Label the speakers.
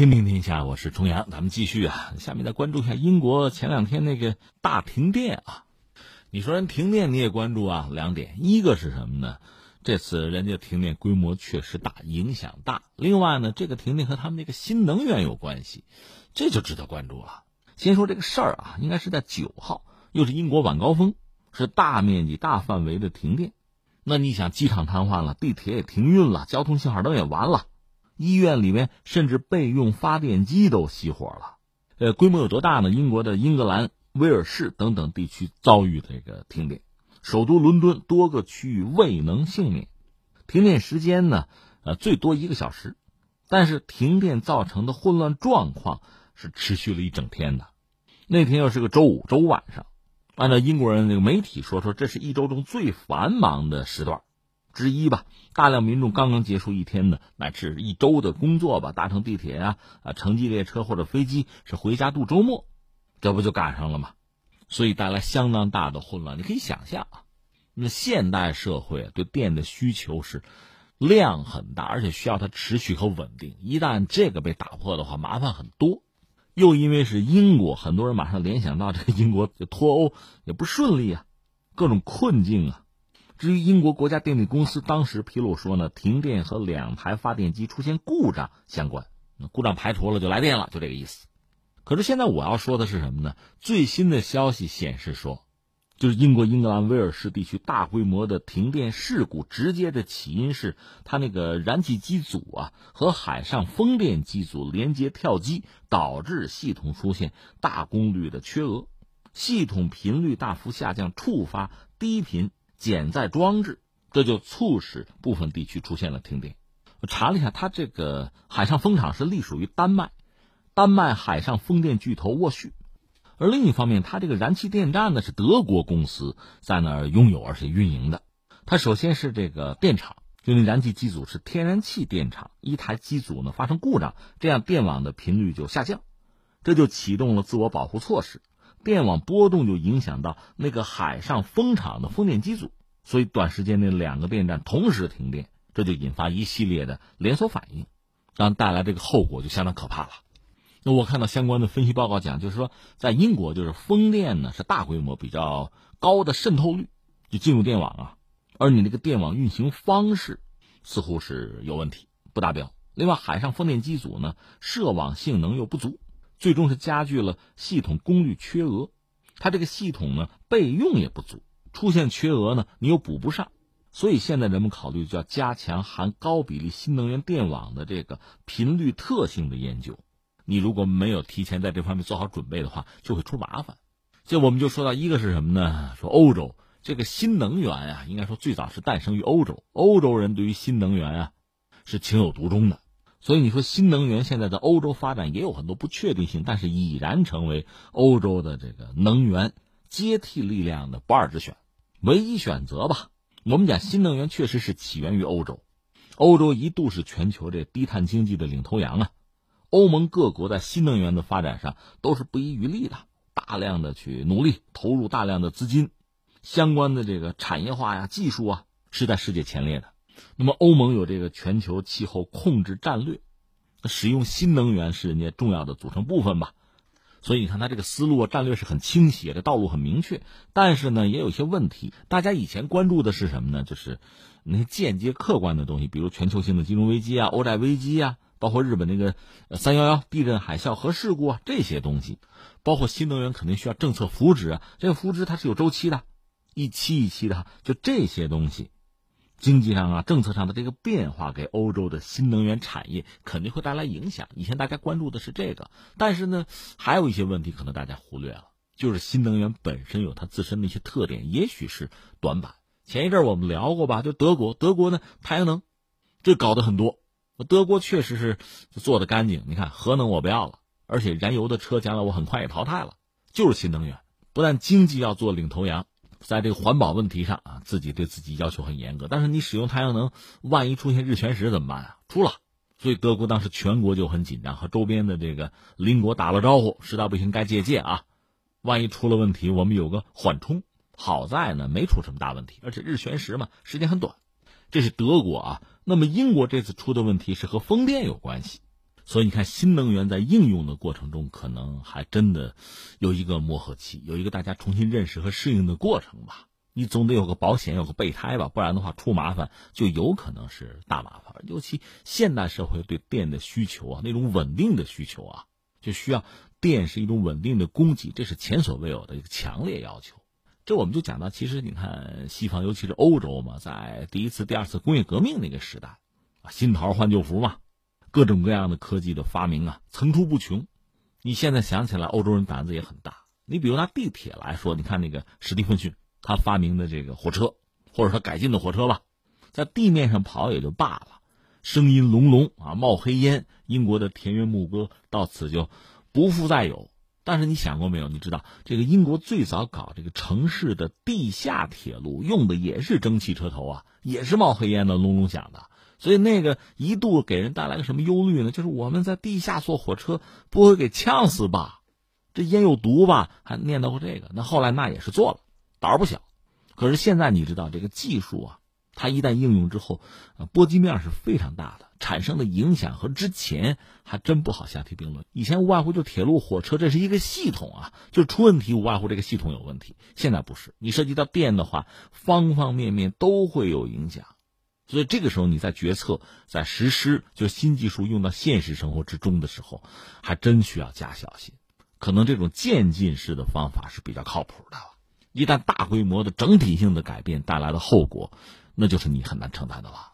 Speaker 1: 天平天下，我是重阳，咱们继续啊。下面再关注一下英国前两天那个大停电啊。你说人停电你也关注啊？两点，一个是什么呢？这次人家停电规模确实大，影响大。另外呢，这个停电和他们那个新能源有关系，这就值得关注了。先说这个事儿啊，应该是在九号，又是英国晚高峰，是大面积、大范围的停电。那你想，机场瘫痪了，地铁也停运了，交通信号灯也完了。医院里面甚至备用发电机都熄火了，呃，规模有多大呢？英国的英格兰、威尔士等等地区遭遇这个停电，首都伦敦多个区域未能幸免。停电时间呢，呃，最多一个小时，但是停电造成的混乱状况是持续了一整天的。那天又是个周五，周五晚上，按照英国人那个媒体说，说这是一周中最繁忙的时段。之一吧，大量民众刚刚结束一天的乃至一周的工作吧，搭乘地铁啊啊，城际列车或者飞机是回家度周末，这不就赶上了吗？所以带来相当大的混乱。你可以想象啊，那现代社会对电的需求是量很大，而且需要它持续和稳定。一旦这个被打破的话，麻烦很多。又因为是英国，很多人马上联想到这个英国脱欧也不顺利啊，各种困境啊。至于英国国家电力公司当时披露说呢，停电和两台发电机出现故障相关，故障排除了就来电了，就这个意思。可是现在我要说的是什么呢？最新的消息显示说，就是英国英格兰威尔士地区大规模的停电事故，直接的起因是它那个燃气机组啊和海上风电机组连接跳机，导致系统出现大功率的缺额，系统频率大幅下降，触发低频。减载装置，这就促使部分地区出现了停电。我查了一下，它这个海上风场是隶属于丹麦，丹麦海上风电巨头沃旭。而另一方面，它这个燃气电站呢是德国公司在那儿拥有而且运营的。它首先是这个电厂，就那燃气机组是天然气电厂，一台机组呢发生故障，这样电网的频率就下降，这就启动了自我保护措施。电网波动就影响到那个海上风场的风电机组，所以短时间内两个电站同时停电，这就引发一系列的连锁反应，让带来这个后果就相当可怕了。那我看到相关的分析报告讲，就是说在英国，就是风电呢是大规模、比较高的渗透率就进入电网啊，而你那个电网运行方式似乎是有问题，不达标。另外，海上风电机组呢涉网性能又不足。最终是加剧了系统功率缺额，它这个系统呢备用也不足，出现缺额呢你又补不上，所以现在人们考虑就要加强含高比例新能源电网的这个频率特性的研究。你如果没有提前在这方面做好准备的话，就会出麻烦。这我们就说到一个是什么呢？说欧洲这个新能源啊，应该说最早是诞生于欧洲，欧洲人对于新能源啊是情有独钟的。所以你说新能源现在在欧洲发展也有很多不确定性，但是已然成为欧洲的这个能源接替力量的不二之选，唯一选择吧。我们讲新能源确实是起源于欧洲，欧洲一度是全球这低碳经济的领头羊啊。欧盟各国在新能源的发展上都是不遗余力的，大量的去努力投入大量的资金，相关的这个产业化呀、技术啊是在世界前列的。那么，欧盟有这个全球气候控制战略，使用新能源是人家重要的组成部分吧。所以你看，它这个思路啊、战略是很清晰，这道路很明确。但是呢，也有些问题。大家以前关注的是什么呢？就是那些间接客观的东西，比如全球性的金融危机啊、欧债危机啊，包括日本那个三幺幺地震、海啸核事故啊这些东西，包括新能源肯定需要政策扶持啊。这个扶持它是有周期的，一期一期的，就这些东西。经济上啊，政策上的这个变化，给欧洲的新能源产业肯定会带来影响。以前大家关注的是这个，但是呢，还有一些问题可能大家忽略了，就是新能源本身有它自身的一些特点，也许是短板。前一阵我们聊过吧，就德国，德国呢太阳能，这搞得很多，德国确实是做的干净。你看核能我不要了，而且燃油的车将来我很快也淘汰了，就是新能源，不但经济要做领头羊。在这个环保问题上啊，自己对自己要求很严格。但是你使用太阳能，万一出现日全食怎么办啊？出了，所以德国当时全国就很紧张，和周边的这个邻国打了招呼，实在不行该借鉴啊。万一出了问题，我们有个缓冲。好在呢，没出什么大问题，而且日全食嘛，时间很短。这是德国啊。那么英国这次出的问题是和风电有关系，所以你看，新能源在应用的过程中，可能还真的有一个磨合期，有一个大家重新认识和适应的过程吧。你总得有个保险，有个备胎吧，不然的话出麻烦就有可能是大麻烦。尤其现代社会对电的需求啊，那种稳定的需求啊，就需要电是一种稳定的供给，这是前所未有的一个强烈要求。这我们就讲到，其实你看西方，尤其是欧洲嘛，在第一次、第二次工业革命那个时代啊，新桃换旧符嘛，各种各样的科技的发明啊，层出不穷。你现在想起来，欧洲人胆子也很大。你比如拿地铁来说，你看那个史蒂芬逊。他发明的这个火车，或者说改进的火车吧，在地面上跑也就罢了，声音隆隆啊，冒黑烟，英国的田园牧歌到此就不复再有。但是你想过没有？你知道这个英国最早搞这个城市的地下铁路，用的也是蒸汽车头啊，也是冒黑烟的，隆隆响的。所以那个一度给人带来个什么忧虑呢？就是我们在地下坐火车，不会给呛死吧？这烟有毒吧？还念叨过这个。那后来那也是做了。胆儿不小，可是现在你知道这个技术啊，它一旦应用之后，波及面是非常大的，产生的影响和之前还真不好相提并论。以前无外乎就铁路、火车，这是一个系统啊，就出问题无外乎这个系统有问题。现在不是，你涉及到电的话，方方面面都会有影响，所以这个时候你在决策、在实施，就新技术用到现实生活之中的时候，还真需要加小心。可能这种渐进式的方法是比较靠谱的。一旦大规模的整体性的改变带来的后果，那就是你很难承担的了。